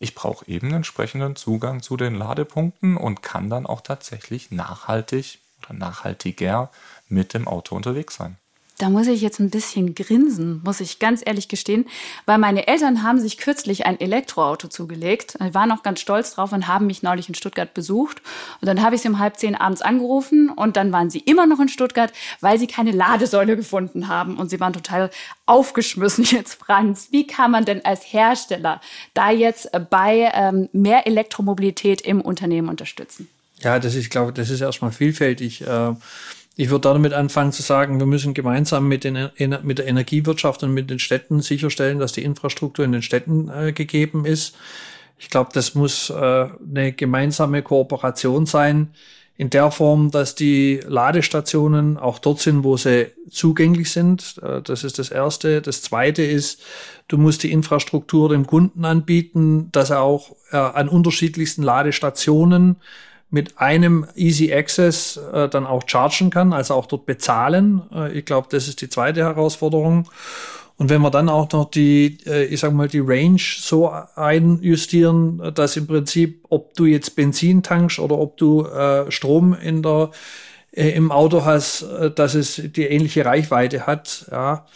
Ich brauche eben entsprechenden Zugang zu den Ladepunkten und kann dann auch tatsächlich nachhaltig oder nachhaltiger mit dem Auto unterwegs sein. Da muss ich jetzt ein bisschen grinsen, muss ich ganz ehrlich gestehen, weil meine Eltern haben sich kürzlich ein Elektroauto zugelegt. Ich war noch ganz stolz drauf und haben mich neulich in Stuttgart besucht. Und dann habe ich sie um halb zehn abends angerufen und dann waren sie immer noch in Stuttgart, weil sie keine Ladesäule gefunden haben. Und sie waren total aufgeschmissen jetzt, Franz. Wie kann man denn als Hersteller da jetzt bei ähm, mehr Elektromobilität im Unternehmen unterstützen? Ja, das ist, ich glaube, das ist erstmal vielfältig. Äh ich würde damit anfangen zu sagen, wir müssen gemeinsam mit, den, mit der Energiewirtschaft und mit den Städten sicherstellen, dass die Infrastruktur in den Städten äh, gegeben ist. Ich glaube, das muss äh, eine gemeinsame Kooperation sein, in der Form, dass die Ladestationen auch dort sind, wo sie zugänglich sind. Äh, das ist das Erste. Das Zweite ist, du musst die Infrastruktur dem Kunden anbieten, dass er auch äh, an unterschiedlichsten Ladestationen mit einem Easy Access äh, dann auch chargen kann, also auch dort bezahlen. Äh, ich glaube, das ist die zweite Herausforderung. Und wenn wir dann auch noch die, äh, ich sag mal, die Range so einjustieren, dass im Prinzip, ob du jetzt Benzin tankst oder ob du äh, Strom in der, äh, im Auto hast, äh, dass es die ähnliche Reichweite hat, ja,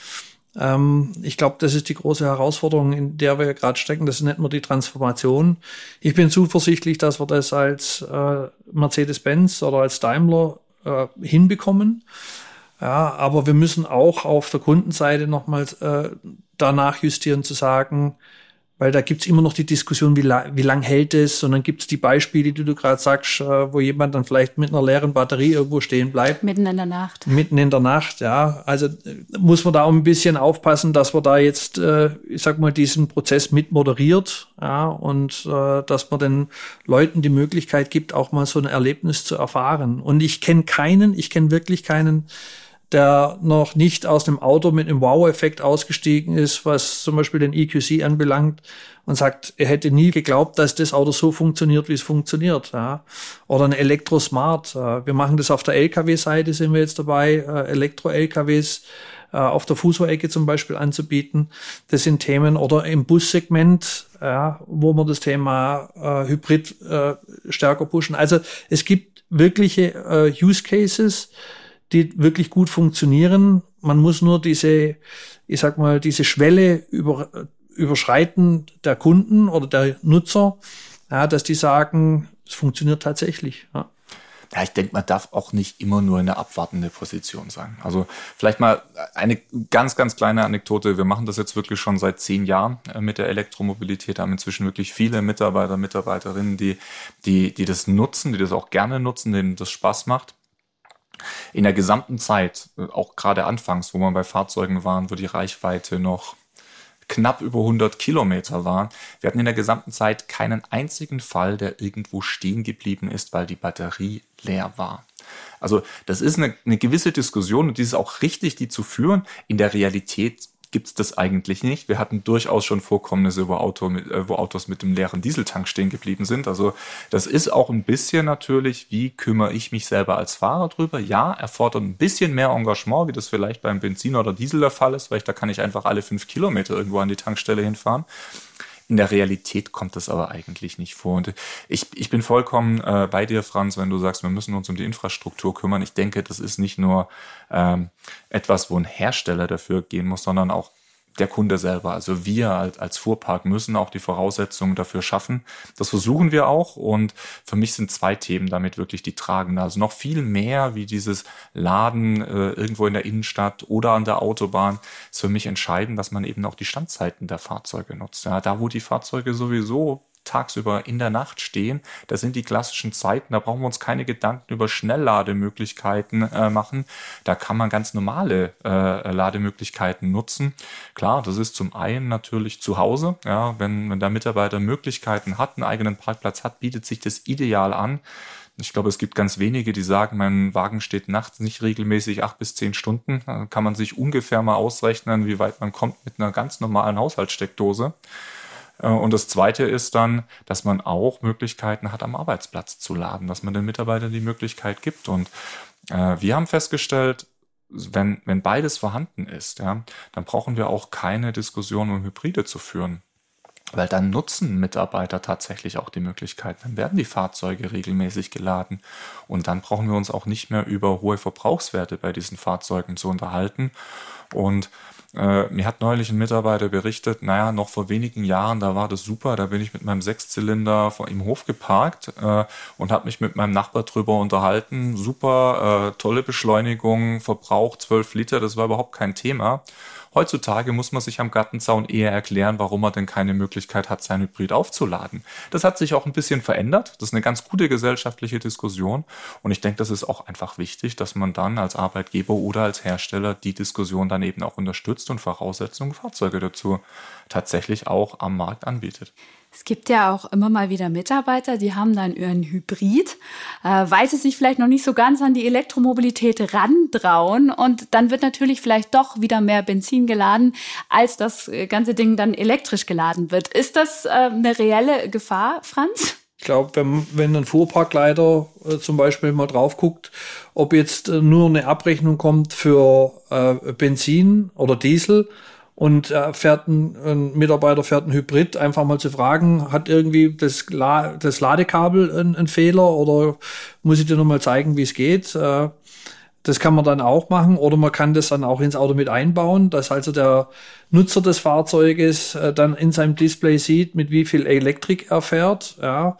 ähm, ich glaube, das ist die große Herausforderung, in der wir gerade stecken. Das nicht nur die Transformation. Ich bin zuversichtlich, dass wir das als äh, Mercedes-Benz oder als Daimler äh, hinbekommen. Ja, aber wir müssen auch auf der Kundenseite nochmals äh, danach justieren, zu sagen, weil da gibt's immer noch die Diskussion, wie, la wie lang hält es? Und dann gibt's die Beispiele, die du gerade sagst, äh, wo jemand dann vielleicht mit einer leeren Batterie irgendwo stehen bleibt. Mitten in der Nacht. Mitten in der Nacht, ja. Also äh, muss man da auch ein bisschen aufpassen, dass man da jetzt, äh, ich sag mal, diesen Prozess mit moderiert, ja, und äh, dass man den Leuten die Möglichkeit gibt, auch mal so ein Erlebnis zu erfahren. Und ich kenne keinen, ich kenne wirklich keinen, der noch nicht aus dem Auto mit einem Wow-Effekt ausgestiegen ist, was zum Beispiel den EQC anbelangt und sagt, er hätte nie geglaubt, dass das Auto so funktioniert, wie es funktioniert. Ja. Oder ein Elektrosmart. Wir machen das auf der LKW-Seite, sind wir jetzt dabei, äh, Elektro-LKWs äh, auf der Fußball-Ecke zum Beispiel anzubieten. Das sind Themen oder im Bussegment, ja, wo wir das Thema äh, Hybrid äh, stärker pushen. Also es gibt wirkliche äh, Use Cases, die wirklich gut funktionieren. Man muss nur diese, ich sag mal, diese Schwelle über, überschreiten der Kunden oder der Nutzer, ja, dass die sagen, Es funktioniert tatsächlich. Ja. Ja, ich denke, man darf auch nicht immer nur in eine abwartende Position sein. Also vielleicht mal eine ganz, ganz kleine Anekdote. Wir machen das jetzt wirklich schon seit zehn Jahren äh, mit der Elektromobilität, haben inzwischen wirklich viele Mitarbeiter, Mitarbeiterinnen, die, die, die das nutzen, die das auch gerne nutzen, denen das Spaß macht. In der gesamten Zeit, äh, auch gerade anfangs, wo man bei Fahrzeugen waren, wo die Reichweite noch knapp über 100 Kilometer waren. Wir hatten in der gesamten Zeit keinen einzigen Fall, der irgendwo stehen geblieben ist, weil die Batterie leer war. Also das ist eine, eine gewisse Diskussion und die ist auch richtig, die zu führen. In der Realität gibt es das eigentlich nicht. Wir hatten durchaus schon Vorkommnisse, wo, Auto mit, äh, wo Autos mit dem leeren Dieseltank stehen geblieben sind. Also das ist auch ein bisschen natürlich, wie kümmere ich mich selber als Fahrer drüber? Ja, erfordert ein bisschen mehr Engagement, wie das vielleicht beim Benzin oder Diesel der Fall ist, weil ich, da kann ich einfach alle fünf Kilometer irgendwo an die Tankstelle hinfahren. In der Realität kommt das aber eigentlich nicht vor. Und ich, ich bin vollkommen äh, bei dir, Franz, wenn du sagst, wir müssen uns um die Infrastruktur kümmern. Ich denke, das ist nicht nur ähm, etwas, wo ein Hersteller dafür gehen muss, sondern auch der Kunde selber. Also wir als, als Fuhrpark müssen auch die Voraussetzungen dafür schaffen. Das versuchen wir auch und für mich sind zwei Themen damit wirklich die tragenden. Also noch viel mehr wie dieses Laden äh, irgendwo in der Innenstadt oder an der Autobahn ist für mich entscheidend, dass man eben auch die Standzeiten der Fahrzeuge nutzt. Ja, da wo die Fahrzeuge sowieso tagsüber in der Nacht stehen. Das sind die klassischen Zeiten. Da brauchen wir uns keine Gedanken über Schnelllademöglichkeiten äh, machen. Da kann man ganz normale äh, Lademöglichkeiten nutzen. Klar, das ist zum einen natürlich zu Hause. Ja, wenn, wenn der Mitarbeiter Möglichkeiten hat, einen eigenen Parkplatz hat, bietet sich das ideal an. Ich glaube, es gibt ganz wenige, die sagen, mein Wagen steht nachts nicht regelmäßig acht bis zehn Stunden. Da kann man sich ungefähr mal ausrechnen, wie weit man kommt mit einer ganz normalen Haushaltssteckdose. Äh, und das Zweite ist dann, dass man auch Möglichkeiten hat, am Arbeitsplatz zu laden, dass man den Mitarbeitern die Möglichkeit gibt. Und äh, wir haben festgestellt, wenn, wenn beides vorhanden ist, ja, dann brauchen wir auch keine Diskussion um Hybride zu führen. Weil dann nutzen Mitarbeiter tatsächlich auch die Möglichkeiten. Dann werden die Fahrzeuge regelmäßig geladen. Und dann brauchen wir uns auch nicht mehr über hohe Verbrauchswerte bei diesen Fahrzeugen zu unterhalten. Und äh, mir hat neulich ein Mitarbeiter berichtet, naja, noch vor wenigen Jahren, da war das super, da bin ich mit meinem Sechszylinder vor im Hof geparkt äh, und habe mich mit meinem Nachbar drüber unterhalten. Super, äh, tolle Beschleunigung, Verbrauch 12 Liter, das war überhaupt kein Thema. Heutzutage muss man sich am Gartenzaun eher erklären, warum man denn keine Möglichkeit hat, sein Hybrid aufzuladen. Das hat sich auch ein bisschen verändert. Das ist eine ganz gute gesellschaftliche Diskussion. Und ich denke, das ist auch einfach wichtig, dass man dann als Arbeitgeber oder als Hersteller die Diskussion dann eben auch unterstützt und Voraussetzungen, Fahrzeuge dazu tatsächlich auch am Markt anbietet. Es gibt ja auch immer mal wieder Mitarbeiter, die haben dann ihren Hybrid, äh, weil sie sich vielleicht noch nicht so ganz an die Elektromobilität rantrauen und dann wird natürlich vielleicht doch wieder mehr Benzin geladen, als das äh, ganze Ding dann elektrisch geladen wird. Ist das äh, eine reelle Gefahr, Franz? Ich glaube, wenn, wenn ein Fuhrparkleiter äh, zum Beispiel mal drauf guckt, ob jetzt äh, nur eine Abrechnung kommt für äh, Benzin oder Diesel, und äh, fährt ein, ein, Mitarbeiter fährt ein Hybrid, einfach mal zu fragen, hat irgendwie das, La das Ladekabel einen Fehler oder muss ich dir nochmal zeigen, wie es geht? Äh, das kann man dann auch machen oder man kann das dann auch ins Auto mit einbauen, dass also der Nutzer des Fahrzeuges äh, dann in seinem Display sieht, mit wie viel Elektrik er fährt, ja,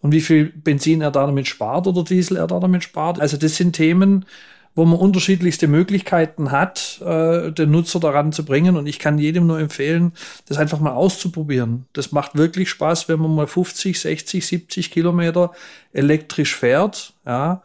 und wie viel Benzin er damit spart oder Diesel er damit spart. Also das sind Themen, wo man unterschiedlichste Möglichkeiten hat, äh, den Nutzer daran zu bringen. Und ich kann jedem nur empfehlen, das einfach mal auszuprobieren. Das macht wirklich Spaß, wenn man mal 50, 60, 70 Kilometer elektrisch fährt. Ja,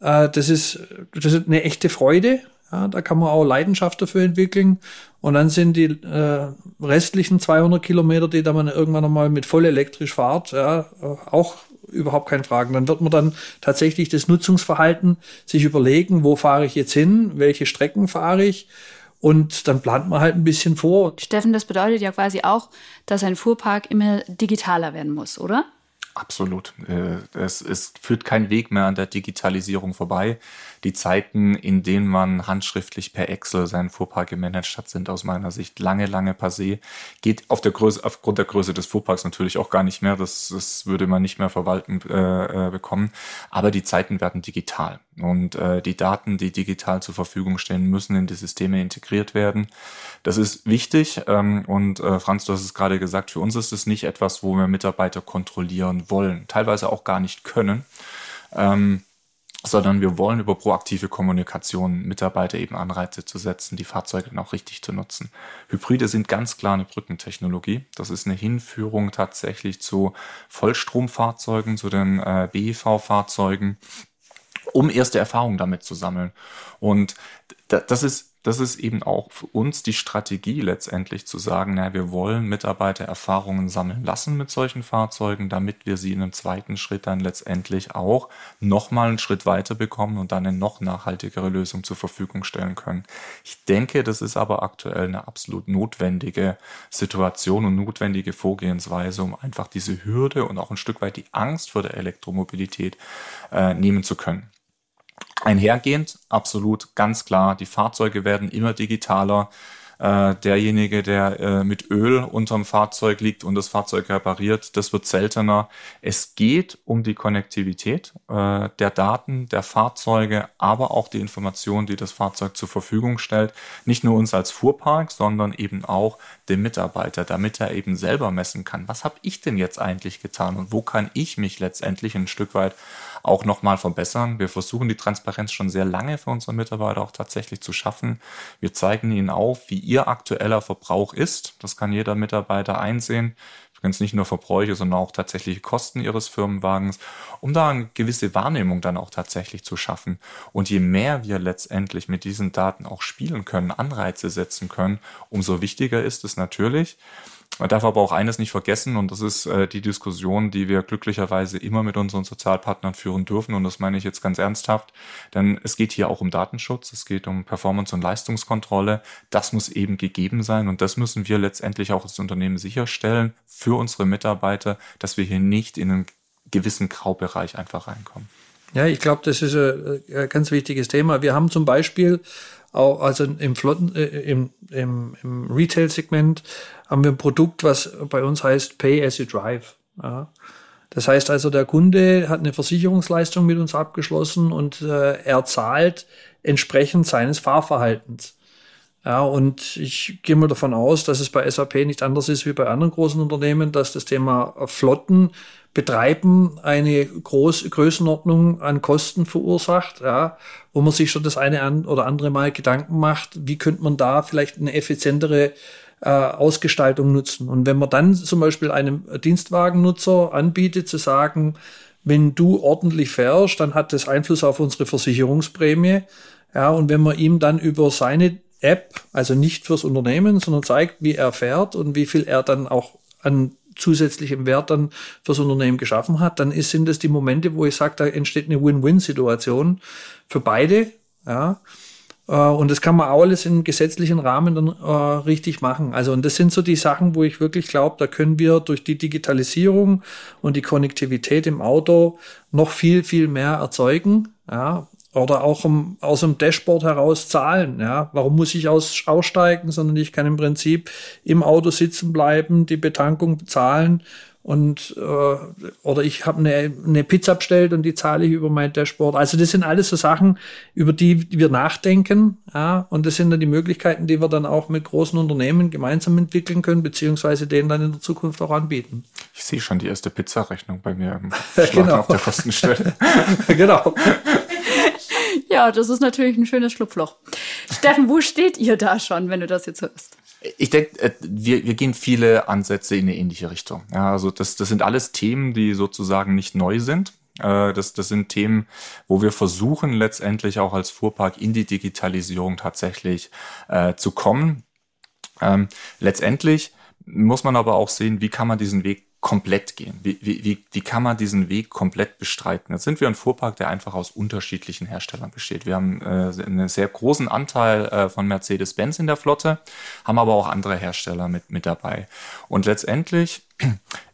äh, das ist, das ist eine echte Freude. Ja, da kann man auch Leidenschaft dafür entwickeln. Und dann sind die äh, restlichen 200 Kilometer, die da man irgendwann nochmal mit voll elektrisch fahrt, ja, auch überhaupt keine Fragen. Dann wird man dann tatsächlich das Nutzungsverhalten sich überlegen, wo fahre ich jetzt hin, welche Strecken fahre ich. Und dann plant man halt ein bisschen vor. Steffen, das bedeutet ja quasi auch, dass ein Fuhrpark immer digitaler werden muss, oder? Absolut. Äh, es, es führt kein Weg mehr an der Digitalisierung vorbei. Die Zeiten, in denen man handschriftlich per Excel seinen Fuhrpark gemanagt hat, sind aus meiner Sicht lange, lange passé. Geht auf der Größe, aufgrund der Größe des Fuhrparks natürlich auch gar nicht mehr. Das, das würde man nicht mehr verwalten äh, äh bekommen. Aber die Zeiten werden digital. Und äh, die Daten, die digital zur Verfügung stehen, müssen in die Systeme integriert werden. Das ist wichtig. Ähm, und äh, Franz, du hast es gerade gesagt, für uns ist es nicht etwas, wo wir Mitarbeiter kontrollieren wollen, teilweise auch gar nicht können. Ähm, sondern wir wollen über proaktive Kommunikation Mitarbeiter eben Anreize zu setzen, die Fahrzeuge dann auch richtig zu nutzen. Hybride sind ganz klar eine Brückentechnologie. Das ist eine Hinführung tatsächlich zu Vollstromfahrzeugen, zu den äh, BEV-Fahrzeugen, um erste Erfahrungen damit zu sammeln. Und das ist das ist eben auch für uns die Strategie letztendlich zu sagen, na, wir wollen Mitarbeiter Erfahrungen sammeln lassen mit solchen Fahrzeugen, damit wir sie in einem zweiten Schritt dann letztendlich auch nochmal einen Schritt weiter bekommen und dann eine noch nachhaltigere Lösung zur Verfügung stellen können. Ich denke, das ist aber aktuell eine absolut notwendige Situation und notwendige Vorgehensweise, um einfach diese Hürde und auch ein Stück weit die Angst vor der Elektromobilität äh, nehmen zu können. Einhergehend, absolut ganz klar, die Fahrzeuge werden immer digitaler. Äh, derjenige, der äh, mit Öl unterm Fahrzeug liegt und das Fahrzeug repariert, das wird seltener. Es geht um die Konnektivität äh, der Daten, der Fahrzeuge, aber auch die Informationen, die das Fahrzeug zur Verfügung stellt. Nicht nur uns als Fuhrpark, sondern eben auch dem Mitarbeiter, damit er eben selber messen kann, was habe ich denn jetzt eigentlich getan und wo kann ich mich letztendlich ein Stück weit auch nochmal verbessern. Wir versuchen die Transparenz schon sehr lange für unsere Mitarbeiter auch tatsächlich zu schaffen. Wir zeigen ihnen auf, wie ihr aktueller Verbrauch ist. Das kann jeder Mitarbeiter einsehen. Übrigens nicht nur Verbräuche, sondern auch tatsächliche Kosten ihres Firmenwagens, um da eine gewisse Wahrnehmung dann auch tatsächlich zu schaffen. Und je mehr wir letztendlich mit diesen Daten auch spielen können, Anreize setzen können, umso wichtiger ist es natürlich, man darf aber auch eines nicht vergessen, und das ist äh, die Diskussion, die wir glücklicherweise immer mit unseren Sozialpartnern führen dürfen, und das meine ich jetzt ganz ernsthaft, denn es geht hier auch um Datenschutz, es geht um Performance- und Leistungskontrolle. Das muss eben gegeben sein, und das müssen wir letztendlich auch als Unternehmen sicherstellen für unsere Mitarbeiter, dass wir hier nicht in einen gewissen Graubereich einfach reinkommen. Ja, ich glaube, das ist ein ganz wichtiges Thema. Wir haben zum Beispiel auch, also im Flotten, äh, im, im, im Retail-Segment haben wir ein Produkt, was bei uns heißt Pay as you drive. Ja. Das heißt also, der Kunde hat eine Versicherungsleistung mit uns abgeschlossen und äh, er zahlt entsprechend seines Fahrverhaltens. Ja, und ich gehe mal davon aus, dass es bei SAP nicht anders ist wie bei anderen großen Unternehmen, dass das Thema Flotten betreiben eine Groß Größenordnung an Kosten verursacht, ja, wo man sich schon das eine oder andere Mal Gedanken macht, wie könnte man da vielleicht eine effizientere äh, Ausgestaltung nutzen. Und wenn man dann zum Beispiel einem Dienstwagennutzer anbietet, zu sagen, wenn du ordentlich fährst, dann hat das Einfluss auf unsere Versicherungsprämie. Ja, und wenn man ihm dann über seine App, also nicht fürs Unternehmen, sondern zeigt, wie er fährt und wie viel er dann auch an zusätzlichem Wert dann fürs Unternehmen geschaffen hat, dann ist, sind das die Momente, wo ich sage, da entsteht eine Win-Win-Situation für beide. Ja. Äh, und das kann man auch alles im gesetzlichen Rahmen dann äh, richtig machen. Also, und das sind so die Sachen, wo ich wirklich glaube, da können wir durch die Digitalisierung und die Konnektivität im Auto noch viel, viel mehr erzeugen. Ja, oder auch um, aus dem Dashboard heraus zahlen. Ja, warum muss ich aus, aussteigen, sondern ich kann im Prinzip im Auto sitzen bleiben, die Betankung bezahlen und äh, oder ich habe eine, eine Pizza bestellt und die zahle ich über mein Dashboard. Also das sind alles so Sachen, über die wir nachdenken. Ja, und das sind dann die Möglichkeiten, die wir dann auch mit großen Unternehmen gemeinsam entwickeln können, beziehungsweise denen dann in der Zukunft auch anbieten. Ich sehe schon die erste Pizzarechnung bei mir im genau. auf der Kostenstelle. genau. Ja, das ist natürlich ein schönes Schlupfloch. Steffen, wo steht ihr da schon, wenn du das jetzt hörst? Ich denke, äh, wir, wir gehen viele Ansätze in eine ähnliche Richtung. Ja, also das, das sind alles Themen, die sozusagen nicht neu sind. Äh, das, das sind Themen, wo wir versuchen, letztendlich auch als Fuhrpark in die Digitalisierung tatsächlich äh, zu kommen. Ähm, letztendlich muss man aber auch sehen, wie kann man diesen Weg komplett gehen? Wie, wie, wie kann man diesen Weg komplett bestreiten? Jetzt sind wir ein Fuhrpark, der einfach aus unterschiedlichen Herstellern besteht. Wir haben äh, einen sehr großen Anteil äh, von Mercedes-Benz in der Flotte, haben aber auch andere Hersteller mit, mit dabei. Und letztendlich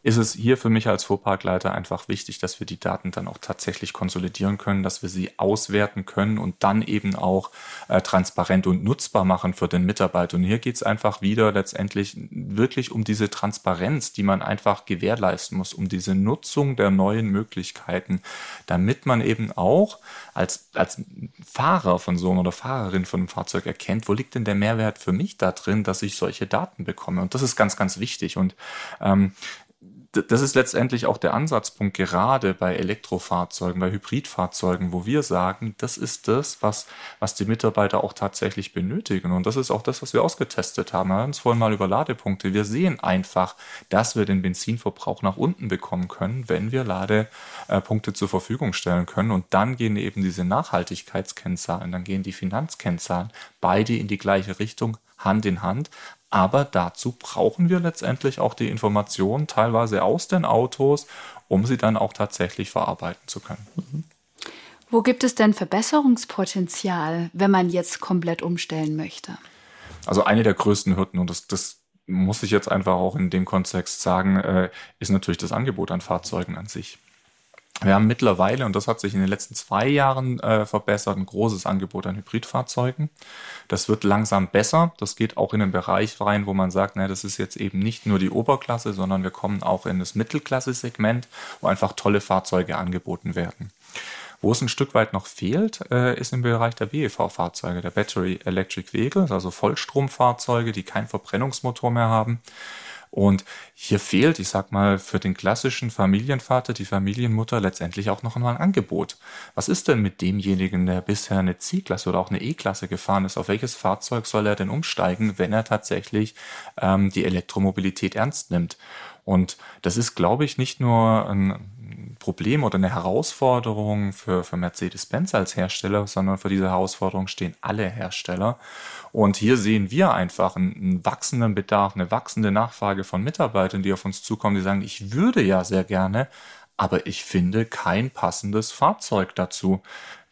ist es hier für mich als Fuhrparkleiter einfach wichtig, dass wir die Daten dann auch tatsächlich konsolidieren können, dass wir sie auswerten können und dann eben auch äh, transparent und nutzbar machen für den Mitarbeiter. Und hier geht es einfach wieder letztendlich wirklich um diese Transparenz, die man einfach gewährleisten muss, um diese Nutzung der neuen Möglichkeiten, damit man eben auch als, als Fahrer von so einem oder Fahrerin von einem Fahrzeug erkennt, wo liegt denn der Mehrwert für mich da drin, dass ich solche Daten bekomme. Und das ist ganz, ganz wichtig. Und ähm, das ist letztendlich auch der Ansatzpunkt gerade bei Elektrofahrzeugen, bei Hybridfahrzeugen, wo wir sagen, das ist das, was, was die Mitarbeiter auch tatsächlich benötigen. Und das ist auch das, was wir ausgetestet haben. Wir haben uns vorhin mal über Ladepunkte. Wir sehen einfach, dass wir den Benzinverbrauch nach unten bekommen können, wenn wir Ladepunkte zur Verfügung stellen können. Und dann gehen eben diese Nachhaltigkeitskennzahlen, dann gehen die Finanzkennzahlen beide in die gleiche Richtung, Hand in Hand. Aber dazu brauchen wir letztendlich auch die Informationen teilweise aus den Autos, um sie dann auch tatsächlich verarbeiten zu können. Mhm. Wo gibt es denn Verbesserungspotenzial, wenn man jetzt komplett umstellen möchte? Also eine der größten Hürden, und das, das muss ich jetzt einfach auch in dem Kontext sagen, äh, ist natürlich das Angebot an Fahrzeugen an sich. Wir haben mittlerweile, und das hat sich in den letzten zwei Jahren äh, verbessert, ein großes Angebot an Hybridfahrzeugen. Das wird langsam besser. Das geht auch in den Bereich rein, wo man sagt, na, das ist jetzt eben nicht nur die Oberklasse, sondern wir kommen auch in das Mittelklasse-Segment, wo einfach tolle Fahrzeuge angeboten werden. Wo es ein Stück weit noch fehlt, äh, ist im Bereich der BEV-Fahrzeuge, der Battery Electric Vehicles, also Vollstromfahrzeuge, die keinen Verbrennungsmotor mehr haben. Und hier fehlt, ich sag mal, für den klassischen Familienvater, die Familienmutter letztendlich auch noch einmal ein Angebot. Was ist denn mit demjenigen, der bisher eine C-Klasse oder auch eine E-Klasse gefahren ist? Auf welches Fahrzeug soll er denn umsteigen, wenn er tatsächlich ähm, die Elektromobilität ernst nimmt? Und das ist, glaube ich, nicht nur ein Problem oder eine Herausforderung für, für Mercedes-Benz als Hersteller, sondern für diese Herausforderung stehen alle Hersteller. Und hier sehen wir einfach einen, einen wachsenden Bedarf, eine wachsende Nachfrage von Mitarbeitern, die auf uns zukommen, die sagen, ich würde ja sehr gerne, aber ich finde kein passendes Fahrzeug dazu.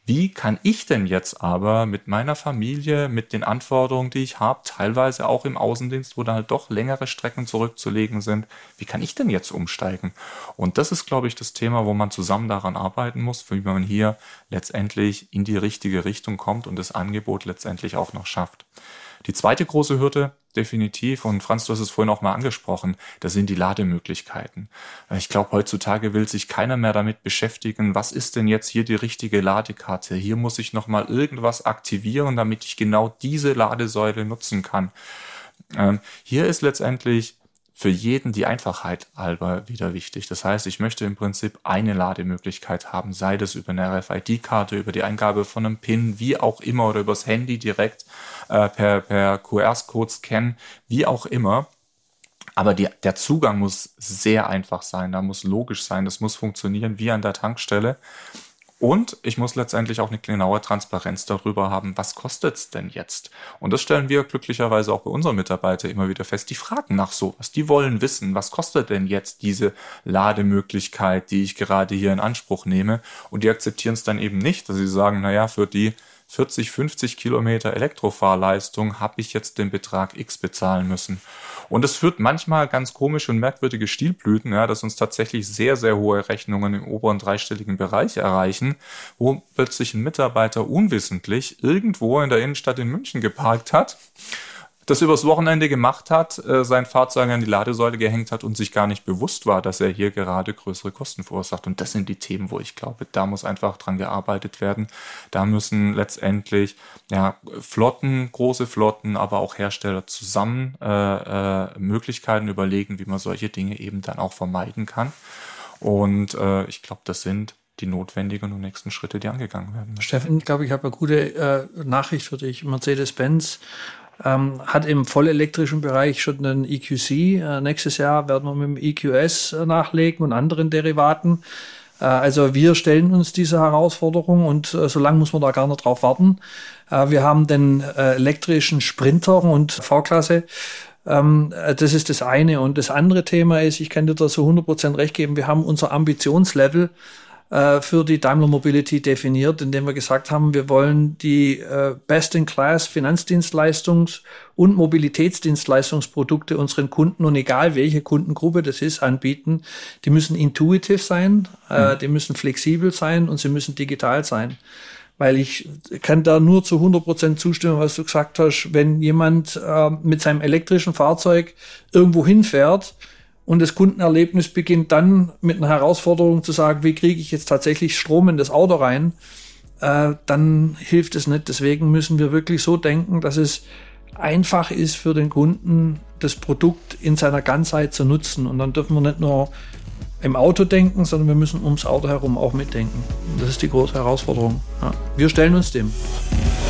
Wie kann ich denn jetzt aber mit meiner Familie, mit den Anforderungen, die ich habe, teilweise auch im Außendienst, wo da halt doch längere Strecken zurückzulegen sind, wie kann ich denn jetzt umsteigen? Und das ist, glaube ich, das Thema, wo man zusammen daran arbeiten muss, wie man hier letztendlich in die richtige Richtung kommt und das Angebot letztendlich auch noch schafft. Die zweite große Hürde, definitiv, und Franz, du hast es vorhin auch mal angesprochen, das sind die Lademöglichkeiten. Ich glaube, heutzutage will sich keiner mehr damit beschäftigen, was ist denn jetzt hier die richtige Ladekarte? Hier muss ich nochmal irgendwas aktivieren, damit ich genau diese Ladesäule nutzen kann. Ähm, hier ist letztendlich für jeden die Einfachheit halber wieder wichtig. Das heißt, ich möchte im Prinzip eine Lademöglichkeit haben, sei das über eine RFID-Karte, über die Eingabe von einem PIN, wie auch immer, oder übers Handy direkt äh, per, per QR-Code scannen, wie auch immer. Aber die, der Zugang muss sehr einfach sein, da muss logisch sein, das muss funktionieren wie an der Tankstelle. Und ich muss letztendlich auch eine genaue Transparenz darüber haben, was kostet es denn jetzt? Und das stellen wir glücklicherweise auch bei unseren Mitarbeitern immer wieder fest. Die fragen nach sowas. Die wollen wissen, was kostet denn jetzt diese Lademöglichkeit, die ich gerade hier in Anspruch nehme? Und die akzeptieren es dann eben nicht, dass sie sagen, naja, für die 40, 50 Kilometer Elektrofahrleistung habe ich jetzt den Betrag X bezahlen müssen. Und es führt manchmal ganz komische und merkwürdige Stilblüten, ja, dass uns tatsächlich sehr, sehr hohe Rechnungen im oberen dreistelligen Bereich erreichen, wo plötzlich ein Mitarbeiter unwissentlich irgendwo in der Innenstadt in München geparkt hat das übers Wochenende gemacht hat, äh, sein Fahrzeug an die Ladesäule gehängt hat und sich gar nicht bewusst war, dass er hier gerade größere Kosten verursacht. Und das sind die Themen, wo ich glaube, da muss einfach dran gearbeitet werden. Da müssen letztendlich ja, Flotten, große Flotten, aber auch Hersteller zusammen äh, äh, Möglichkeiten überlegen, wie man solche Dinge eben dann auch vermeiden kann. Und äh, ich glaube, das sind die notwendigen und nächsten Schritte, die angegangen werden. Steffen, ich glaube, ich habe eine gute äh, Nachricht für dich. Mercedes-Benz ähm, hat im vollelektrischen Bereich schon einen EQC. Äh, nächstes Jahr werden wir mit dem EQS äh, nachlegen und anderen Derivaten. Äh, also wir stellen uns diese Herausforderung und äh, so lange muss man da gar nicht drauf warten. Äh, wir haben den äh, elektrischen Sprinter und V-Klasse. Ähm, das ist das eine. Und das andere Thema ist, ich kann dir da so 100% recht geben, wir haben unser Ambitionslevel äh, für die Daimler Mobility definiert, indem wir gesagt haben, wir wollen die äh, Best-in-Class Finanzdienstleistungs- und Mobilitätsdienstleistungsprodukte unseren Kunden und egal welche Kundengruppe das ist, anbieten. Die müssen intuitiv sein, äh, mhm. die müssen flexibel sein und sie müssen digital sein weil ich kann da nur zu 100 Prozent zustimmen, was du gesagt hast. Wenn jemand äh, mit seinem elektrischen Fahrzeug irgendwo hinfährt und das Kundenerlebnis beginnt dann mit einer Herausforderung zu sagen, wie kriege ich jetzt tatsächlich Strom in das Auto rein, äh, dann hilft es nicht. Deswegen müssen wir wirklich so denken, dass es einfach ist für den Kunden, das Produkt in seiner Ganzheit zu nutzen. Und dann dürfen wir nicht nur im Auto denken, sondern wir müssen ums Auto herum auch mitdenken. Und das ist die große Herausforderung. Ja. Wir stellen uns dem.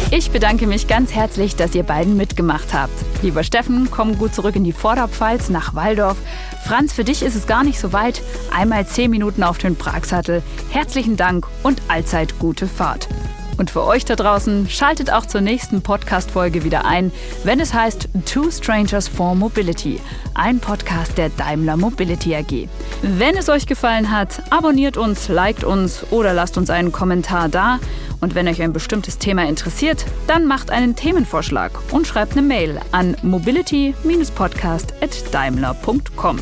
Ich bedanke mich ganz herzlich, dass ihr beiden mitgemacht habt. Lieber Steffen, komm gut zurück in die Vorderpfalz nach Waldorf. Franz, für dich ist es gar nicht so weit. Einmal zehn Minuten auf den Pragsattel. Herzlichen Dank und allzeit gute Fahrt. Und für euch da draußen, schaltet auch zur nächsten Podcast-Folge wieder ein, wenn es heißt Two Strangers for Mobility, ein Podcast der Daimler Mobility AG. Wenn es euch gefallen hat, abonniert uns, liked uns oder lasst uns einen Kommentar da. Und wenn euch ein bestimmtes Thema interessiert, dann macht einen Themenvorschlag und schreibt eine Mail an mobility-podcast.daimler.com.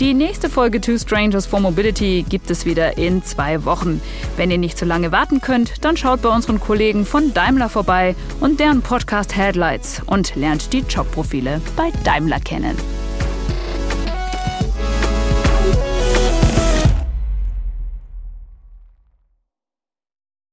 Die nächste Folge Two Strangers for Mobility gibt es wieder in zwei Wochen. Wenn ihr nicht zu lange warten könnt, dann schaut bei unseren Kollegen von Daimler vorbei und deren Podcast Headlights und lernt die Jobprofile bei Daimler kennen.